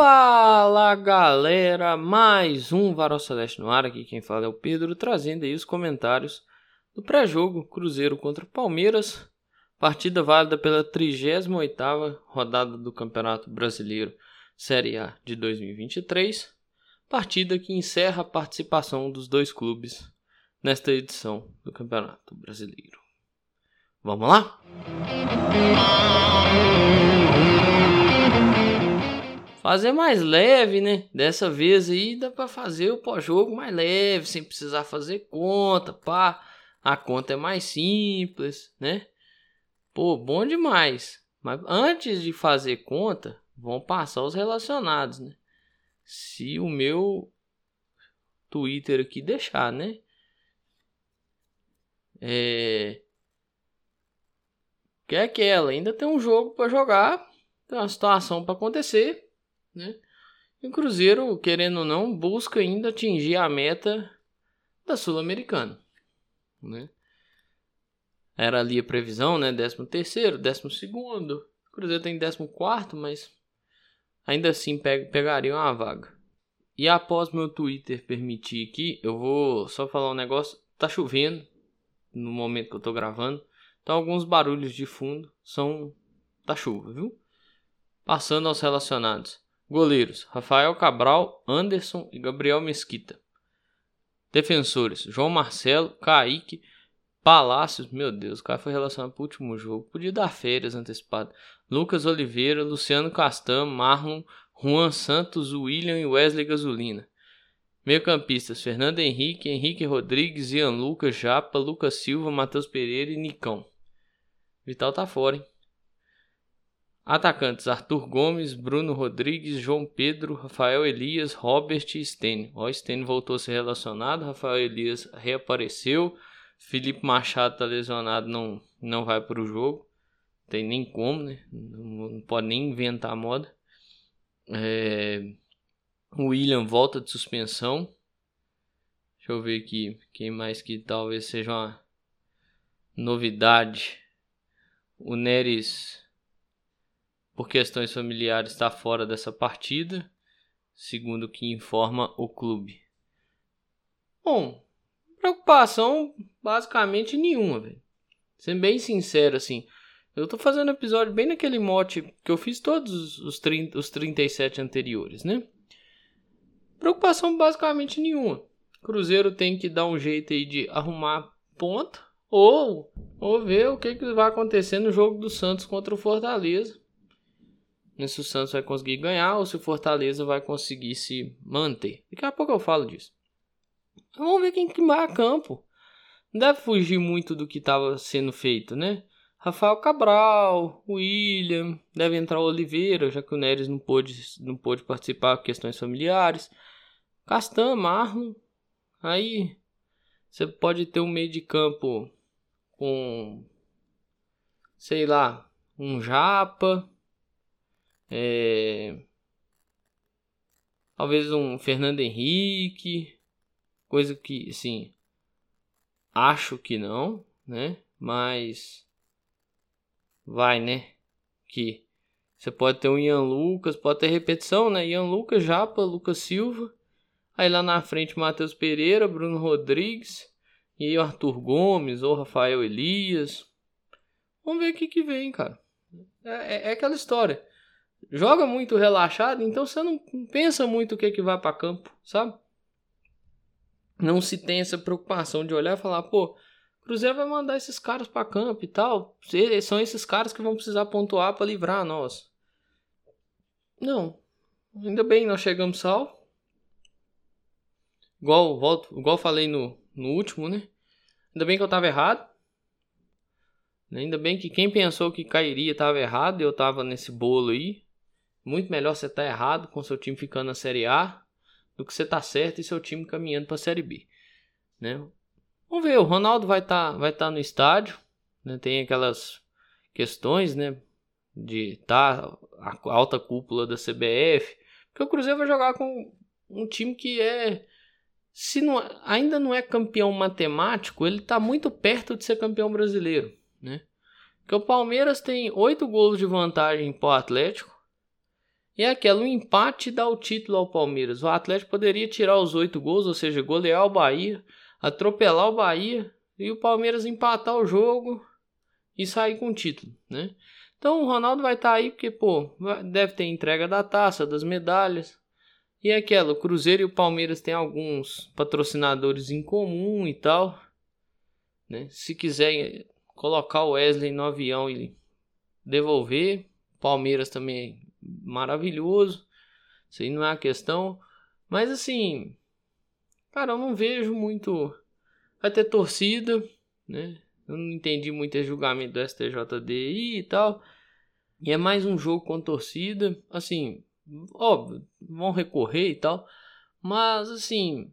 Fala galera, mais um Varal Celeste no ar, aqui quem fala é o Pedro, trazendo aí os comentários do pré-jogo Cruzeiro contra Palmeiras, partida válida pela 38ª rodada do Campeonato Brasileiro Série A de 2023, partida que encerra a participação dos dois clubes nesta edição do Campeonato Brasileiro. Vamos lá? Fazer mais leve, né? Dessa vez aí dá para fazer o pós-jogo mais leve, sem precisar fazer conta, pá. A conta é mais simples, né? Pô, bom demais. Mas antes de fazer conta, vão passar os relacionados, né? Se o meu Twitter aqui deixar, né? É. Que é aquela, ainda tem um jogo para jogar, tem uma situação para acontecer né? E o Cruzeiro, querendo ou não, busca ainda atingir a meta da Sul-Americana, né? Era ali a previsão, né? 13 terceiro, 12 segundo. O Cruzeiro tem 14 quarto, mas ainda assim peg pegaria uma vaga. E após meu Twitter permitir aqui, eu vou só falar um negócio. Tá chovendo no momento que eu tô gravando. Então alguns barulhos de fundo são da chuva, viu? Passando aos relacionados. Goleiros: Rafael Cabral, Anderson e Gabriel Mesquita. Defensores: João Marcelo, Kaique, Palácios. Meu Deus, o cara foi relacionado para o último jogo. Podia dar férias antecipadas. Lucas Oliveira, Luciano Castan, Marlon, Juan Santos, William e Wesley Gasolina. Meio-campistas: Fernando Henrique, Henrique Rodrigues, Ian Lucas, Japa, Lucas Silva, Matheus Pereira e Nicão. Vital tá fora, hein? Atacantes: Arthur Gomes, Bruno Rodrigues, João Pedro, Rafael Elias, Robert e Stênio. O Stênio voltou a ser relacionado, Rafael Elias reapareceu, Felipe Machado está lesionado, não, não vai para o jogo. Tem nem como, né? Não, não pode nem inventar moda. É... O William volta de suspensão. Deixa eu ver aqui quem mais que talvez seja uma novidade. O Neres por questões familiares está fora dessa partida, segundo o que informa o clube. Bom, preocupação basicamente nenhuma, velho. Sendo bem sincero, assim, eu tô fazendo episódio bem naquele mote que eu fiz todos os, 30, os 37 anteriores, né? Preocupação basicamente nenhuma. Cruzeiro tem que dar um jeito aí de arrumar ponta ou, ou ver o que, que vai acontecer no jogo do Santos contra o Fortaleza se o Santos vai conseguir ganhar ou se o Fortaleza vai conseguir se manter. Daqui a pouco eu falo disso. Vamos ver quem que vai a campo. Não deve fugir muito do que estava sendo feito, né? Rafael Cabral, William, deve entrar o Oliveira, já que o Neres não pôde, não pôde participar por questões familiares. Castan, Marlon. Aí você pode ter um meio de campo com, sei lá, um Japa, é... Talvez um Fernando Henrique. Coisa que, assim. Acho que não, né? Mas. Vai, né? Que você pode ter um Ian Lucas, pode ter repetição, né? Ian Lucas, Japa, Lucas Silva. Aí lá na frente, Matheus Pereira, Bruno Rodrigues. E aí, Arthur Gomes ou Rafael Elias. Vamos ver o que, que vem, cara. É, é, é aquela história joga muito relaxado, então você não pensa muito o que, que vai para campo, sabe? Não se tem essa preocupação de olhar e falar, pô, Cruzeiro vai mandar esses caras para campo e tal. São esses caras que vão precisar pontuar para livrar nós. Não. Ainda bem nós chegamos salvo. Igual, volto, igual falei no, no último, né? Ainda bem que eu tava errado. Ainda bem que quem pensou que cairia tava errado e eu tava nesse bolo aí. Muito melhor você estar tá errado com seu time ficando na Série A do que você estar tá certo e seu time caminhando para a Série B. Né? Vamos ver, o Ronaldo vai estar tá, vai tá no estádio. Né? Tem aquelas questões né? de tá a alta cúpula da CBF. Porque o Cruzeiro vai jogar com um time que é. Se não, ainda não é campeão matemático, ele está muito perto de ser campeão brasileiro. Né? Porque o Palmeiras tem oito gols de vantagem para o Atlético E é aquela, o empate dá o título ao Palmeiras. O Atlético poderia tirar os oito gols, ou seja, golear o Bahia, atropelar o Bahia e o Palmeiras empatar o jogo e sair com o título, né? Então o Ronaldo vai estar tá aí porque, pô, deve ter entrega da taça, das medalhas. E é aquela, o Cruzeiro e o Palmeiras têm alguns patrocinadores em comum e tal. Né? Se quiser colocar o Wesley no avião e devolver, Palmeiras também maravilhoso. Isso aí não é a questão. Mas assim, cara, eu não vejo muito. Vai ter torcida, né? Eu não entendi muito esse julgamento do STJD e tal. E é mais um jogo com torcida. Assim, óbvio, vão recorrer e tal. Mas assim,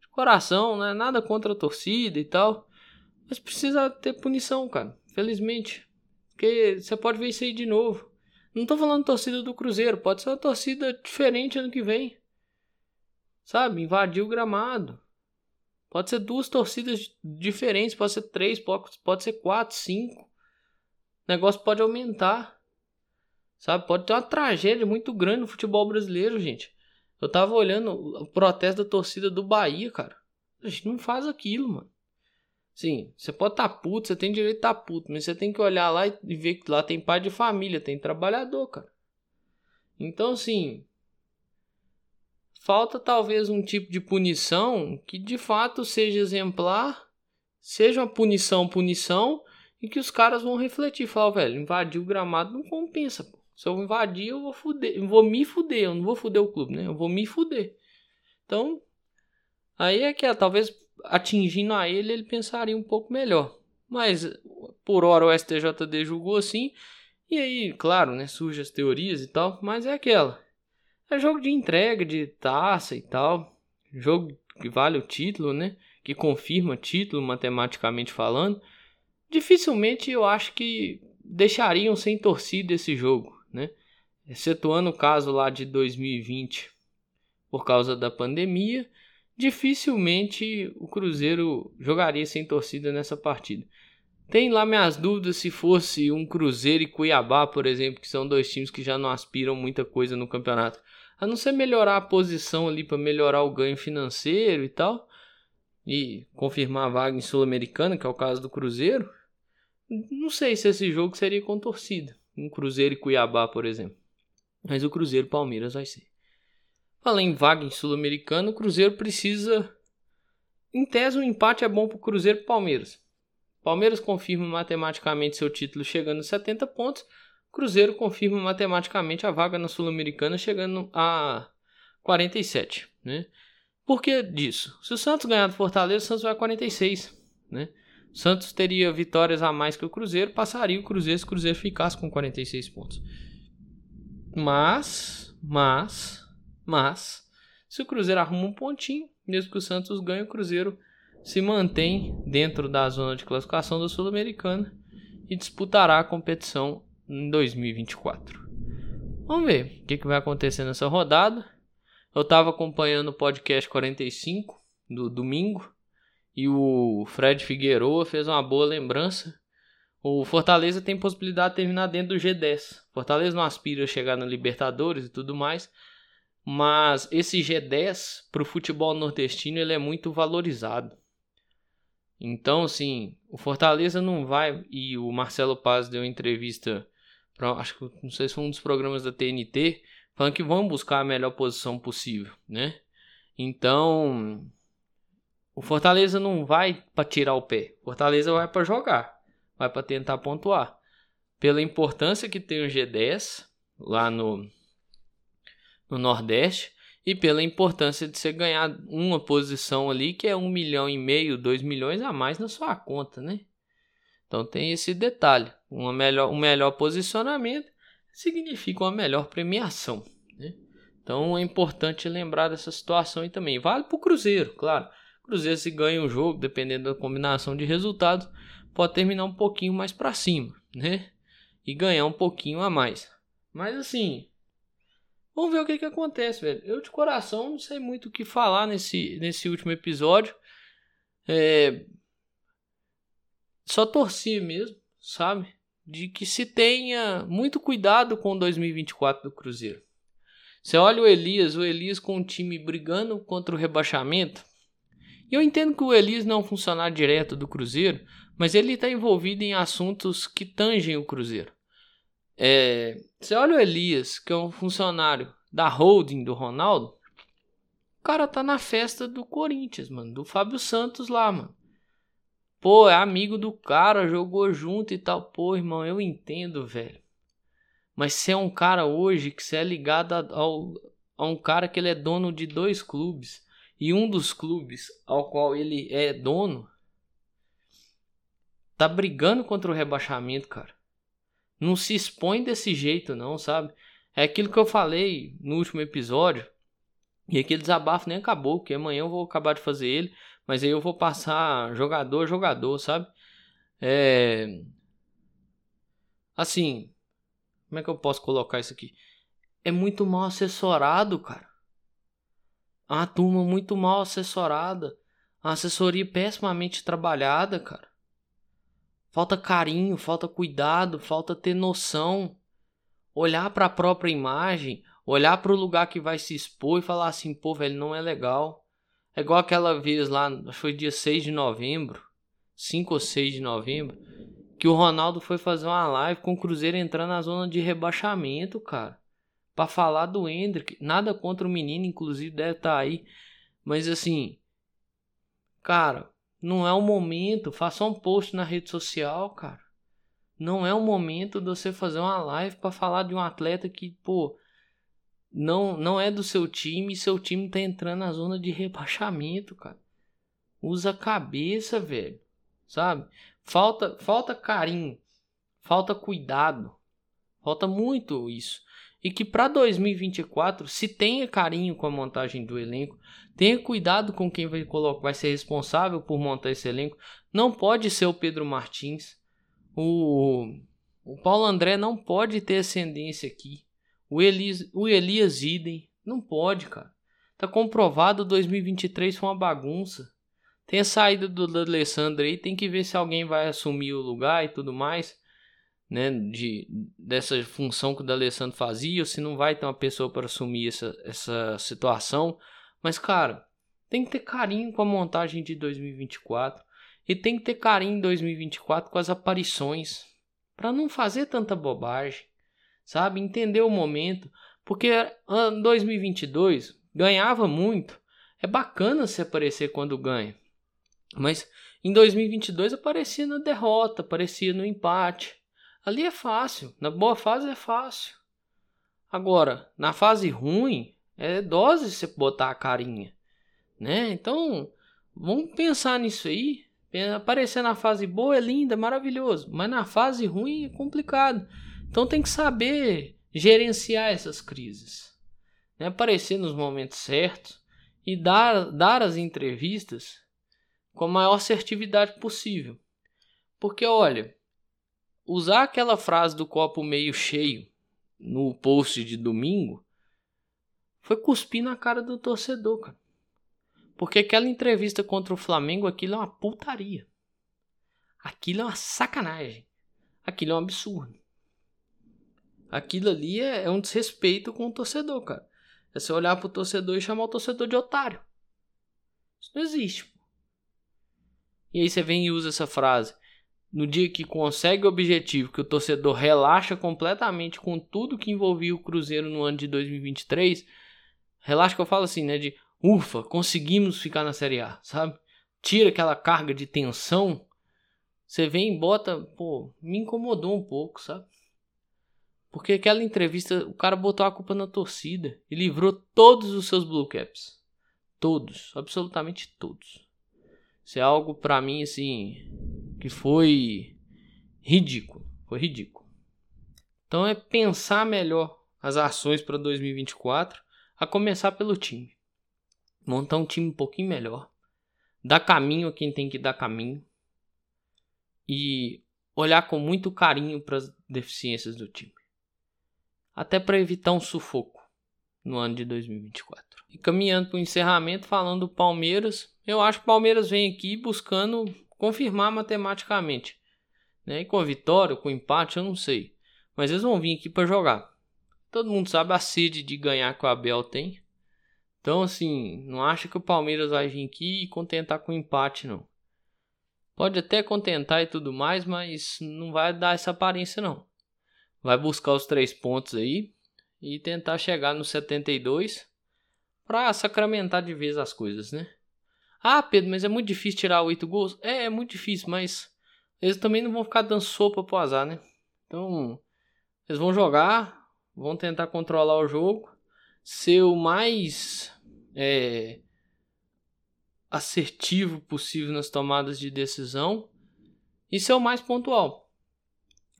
de coração, né? Nada contra a torcida e tal. Mas precisa ter punição, cara. Felizmente. Porque você pode ver isso aí de novo. Não tô falando torcida do Cruzeiro, pode ser uma torcida diferente ano que vem. Sabe? Invadir o gramado. Pode ser duas torcidas diferentes, pode ser três, pode, ser quatro, cinco. O negócio pode aumentar. Sabe? Pode ter uma tragédia muito grande no futebol brasileiro, gente. Eu tava olhando o protesto da torcida do Bahia, cara. A gente não faz aquilo, mano. Sim, você pode estar tá puto, você tem direito de estar tá puto, mas você tem que olhar lá e ver que lá tem pai de família, tem trabalhador, cara. Então, assim, falta talvez um tipo de punição que de fato seja exemplar, seja uma punição, punição, e que os caras vão refletir, falar, velho, invadir o gramado não compensa, pô. Se eu invadir, eu vou fuder, eu vou me fuder, eu não vou fuder o clube, né? Eu vou me fuder. Então, aí é que é, talvez atingindo a ele, ele pensaria um pouco melhor. Mas por hora o STJD julgou assim. E aí, claro, né, surgem as teorias e tal, mas é aquela. É jogo de entrega de taça e tal. Jogo que vale o título, né? Que confirma título matematicamente falando. Dificilmente eu acho que deixariam sem torcida esse jogo, né? Excetuando o caso lá de 2020 por causa da pandemia dificilmente o Cruzeiro jogaria sem torcida nessa partida. Tem lá minhas dúvidas se fosse um Cruzeiro e Cuiabá, por exemplo, que são dois times que já não aspiram muita coisa no campeonato. A não ser melhorar a posição ali para melhorar o ganho financeiro e tal, e confirmar a vaga em Sul-Americana, que é o caso do Cruzeiro. Não sei se esse jogo seria com torcida, um Cruzeiro e Cuiabá, por exemplo. Mas o Cruzeiro Palmeiras vai ser. Além vaga em Sul-Americano, o Cruzeiro precisa. Em tese, um empate é bom para o Cruzeiro e Palmeiras. Palmeiras confirma matematicamente seu título chegando a 70 pontos. Cruzeiro confirma matematicamente a vaga na Sul-Americana chegando a 47. Né? Por que disso? Se o Santos ganhar do Fortaleza, o Santos vai a 46. Né? O Santos teria vitórias a mais que o Cruzeiro, passaria o Cruzeiro se o Cruzeiro ficasse com 46 pontos. Mas, mas, mas, se o Cruzeiro arruma um pontinho, mesmo que o Santos ganhe, o Cruzeiro se mantém dentro da zona de classificação da Sul-Americana e disputará a competição em 2024. Vamos ver o que, que vai acontecer nessa rodada. Eu estava acompanhando o podcast 45 do domingo e o Fred Figueroa fez uma boa lembrança. O Fortaleza tem possibilidade de terminar dentro do G10. Fortaleza não aspira a chegar na Libertadores e tudo mais, mas esse G10 para o futebol nordestino ele é muito valorizado. Então, assim, o Fortaleza não vai. E o Marcelo Paz deu entrevista, pra, acho que não sei se foi um dos programas da TNT, falando que vão buscar a melhor posição possível, né? Então, o Fortaleza não vai para tirar o pé. O Fortaleza vai para jogar, vai para tentar pontuar. Pela importância que tem o G10 lá no no Nordeste e pela importância de você ganhar uma posição ali que é um milhão e meio, dois milhões a mais na sua conta, né? Então tem esse detalhe. Uma melhor, um melhor posicionamento significa uma melhor premiação. Né? Então é importante lembrar dessa situação e também vale para o Cruzeiro, claro. Cruzeiro se ganha um jogo, dependendo da combinação de resultados, pode terminar um pouquinho mais para cima, né? E ganhar um pouquinho a mais. Mas assim, Vamos ver o que, que acontece, velho. Eu de coração não sei muito o que falar nesse, nesse último episódio. É... Só torci mesmo, sabe? De que se tenha muito cuidado com 2024 do Cruzeiro. Você olha o Elias, o Elias com o time brigando contra o rebaixamento. E eu entendo que o Elias não é um funcionário direto do Cruzeiro, mas ele está envolvido em assuntos que tangem o Cruzeiro. É, você olha o Elias, que é um funcionário da holding do Ronaldo, o cara tá na festa do Corinthians, mano, do Fábio Santos lá, mano. Pô, é amigo do cara, jogou junto e tal. Pô, irmão, eu entendo, velho. Mas você é um cara hoje que você é ligado ao, a um cara que ele é dono de dois clubes. E um dos clubes ao qual ele é dono tá brigando contra o rebaixamento, cara. Não se expõe desse jeito, não, sabe? É aquilo que eu falei no último episódio. E aquele desabafo nem acabou, porque amanhã eu vou acabar de fazer ele. Mas aí eu vou passar jogador a jogador, sabe? É. Assim. Como é que eu posso colocar isso aqui? É muito mal assessorado, cara. É uma turma muito mal assessorada. Uma assessoria pessimamente trabalhada, cara. Falta carinho, falta cuidado, falta ter noção. Olhar para a própria imagem, olhar para o lugar que vai se expor e falar assim, pô, velho, não é legal. É igual aquela vez lá, acho que foi dia 6 de novembro, 5 ou 6 de novembro, que o Ronaldo foi fazer uma live com o Cruzeiro entrando na zona de rebaixamento, cara. Para falar do Hendrick, nada contra o menino, inclusive deve estar tá aí, mas assim, cara, não é o momento. Faça um post na rede social, cara. Não é o momento de você fazer uma live para falar de um atleta que, pô, não, não é do seu time e seu time tá entrando na zona de rebaixamento, cara. Usa a cabeça, velho. Sabe? Falta, falta carinho, falta cuidado. Falta muito isso e que para 2024 se tenha carinho com a montagem do elenco, tenha cuidado com quem vai, colocar, vai ser responsável por montar esse elenco. Não pode ser o Pedro Martins. O, o Paulo André não pode ter ascendência aqui. O Elias, o Elias Idem. Não pode, cara. Tá comprovado 2023 foi uma bagunça. Tem a saída do, Alessandro aí, tem que ver se alguém vai assumir o lugar e tudo mais né, de, dessa função que o D'Alessandro fazia, se não vai ter uma pessoa para assumir essa, essa situação. Mas, cara, tem que ter carinho com a montagem de 2024 e tem que ter carinho em 2024 com as aparições, para não fazer tanta bobagem, sabe? Entender o momento, porque em 2022 ganhava muito. É bacana se aparecer quando ganha. Mas em 2022 aparecia na derrota, aparecia no empate. Ali é fácil. Na boa fase é fácil. Agora, na fase ruim, é dose você botar a carinha. Né? Então, vamos pensar nisso aí. Aparecer na fase boa é linda, é maravilhoso. Mas na fase ruim é complicado. Então tem que saber gerenciar essas crises. Né? Aparecer nos momentos certos e dar, dar as entrevistas com a maior assertividade possível. Porque olha, usar aquela frase do copo meio cheio no post de domingo foi cuspir na cara do torcedor, cara. Porque aquela entrevista contra o Flamengo, aquilo é uma putaria. Aquilo é uma sacanagem. Aquilo é um absurdo. Aquilo ali é, é um desrespeito com o torcedor, cara. É você olhar pro torcedor e chamar o torcedor de otário. Isso não existe. Pô. E aí você vem e usa essa frase no dia que consegue o objetivo, que o torcedor relaxa completamente com tudo que envolvia o Cruzeiro no ano de 2023, relaxa que eu falo assim, né, de ufa, conseguimos ficar na Série A, sabe? Tira aquela carga de tensão, você vem e bota, pô, me incomodou um pouco, sabe? Porque aquela entrevista, o cara botou a culpa na torcida e livrou todos os seus blue caps. Todos, absolutamente todos. Isso é algo para mim assim, que foi ridículo. Foi ridículo. Então é pensar melhor as ações para 2024, a começar pelo time. Montar um time um pouquinho melhor. Dar caminho a quem tem que dar caminho. E olhar com muito carinho para as deficiências do time. Até para evitar um sufoco no ano de 2024. E caminhando para o encerramento, falando do Palmeiras, eu acho que o Palmeiras vem aqui buscando confirmar matematicamente. Né? E com a vitória, com o empate, eu não sei. Mas eles vão vir aqui para jogar. todo mundo sabe a sede de ganhar que o Abel tem. Então, assim, não acha que o Palmeiras vai vir aqui e contentar com o empate, não. Pode até contentar e tudo mais, mas não vai dar essa aparência, não. Vai buscar os três pontos aí e tentar chegar no 72 para sacramentar de vez as coisas, né? Ah, Pedro, mas é muito difícil tirar oito gols? É, é muito difícil, mas eles também não vão ficar dando sopa pro azar, né? Então, eles vão jogar, vão tentar controlar o jogo, ser o mais é, assertivo possível nas tomadas de decisão e ser o mais pontual.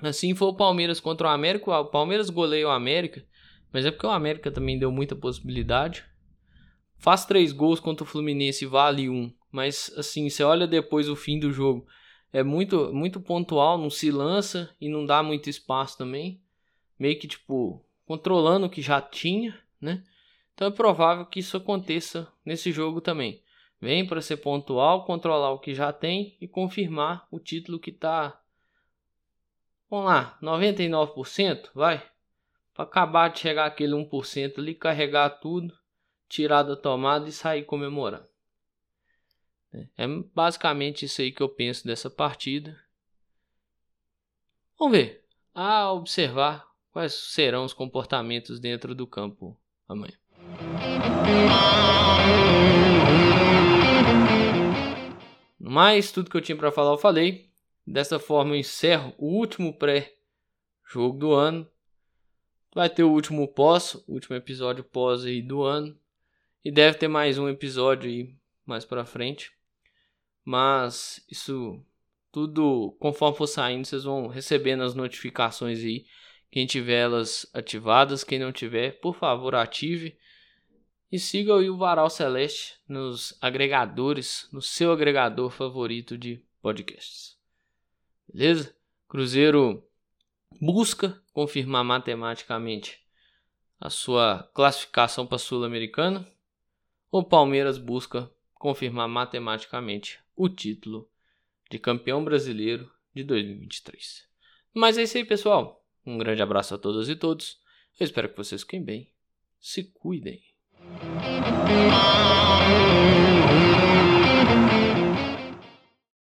Assim foi o Palmeiras contra o América. O Palmeiras goleia o América, mas é porque o América também deu muita possibilidade faz três gols contra o Fluminense, vale um. Mas assim, você olha depois o fim do jogo, é muito muito pontual, não se lança e não dá muito espaço também. Meio que tipo controlando o que já tinha, né? Então é provável que isso aconteça nesse jogo também. Vem para ser pontual, controlar o que já tem e confirmar o título que tá Vamos lá, 99%, vai. Para acabar de chegar aquele 1% ali, carregar tudo tirar da tomada e sair comemorando. É basicamente isso aí que eu penso dessa partida. Vamos ver. A observar quais serão os comportamentos dentro do campo amanhã. Mas tudo que eu tinha para falar eu falei. Dessa forma eu encerro o último pré-jogo do ano. Vai ter o último pós, o último episódio pós aí do ano. E deve ter mais um episódio aí mais pra frente. Mas isso tudo conforme for saindo, vocês vão recebendo as notificações aí. Quem tiver elas ativadas, quem não tiver, por favor, ative. E siga o Varal Celeste nos agregadores, no seu agregador favorito de podcasts. Beleza? Cruzeiro busca confirmar matematicamente a sua classificação para a Sul-Americana o Palmeiras busca confirmar matematicamente o título de campeão brasileiro de 2023. Mas é isso aí, pessoal. Um grande abraço a todas e todos. Eu espero que vocês fiquem bem. Se cuidem.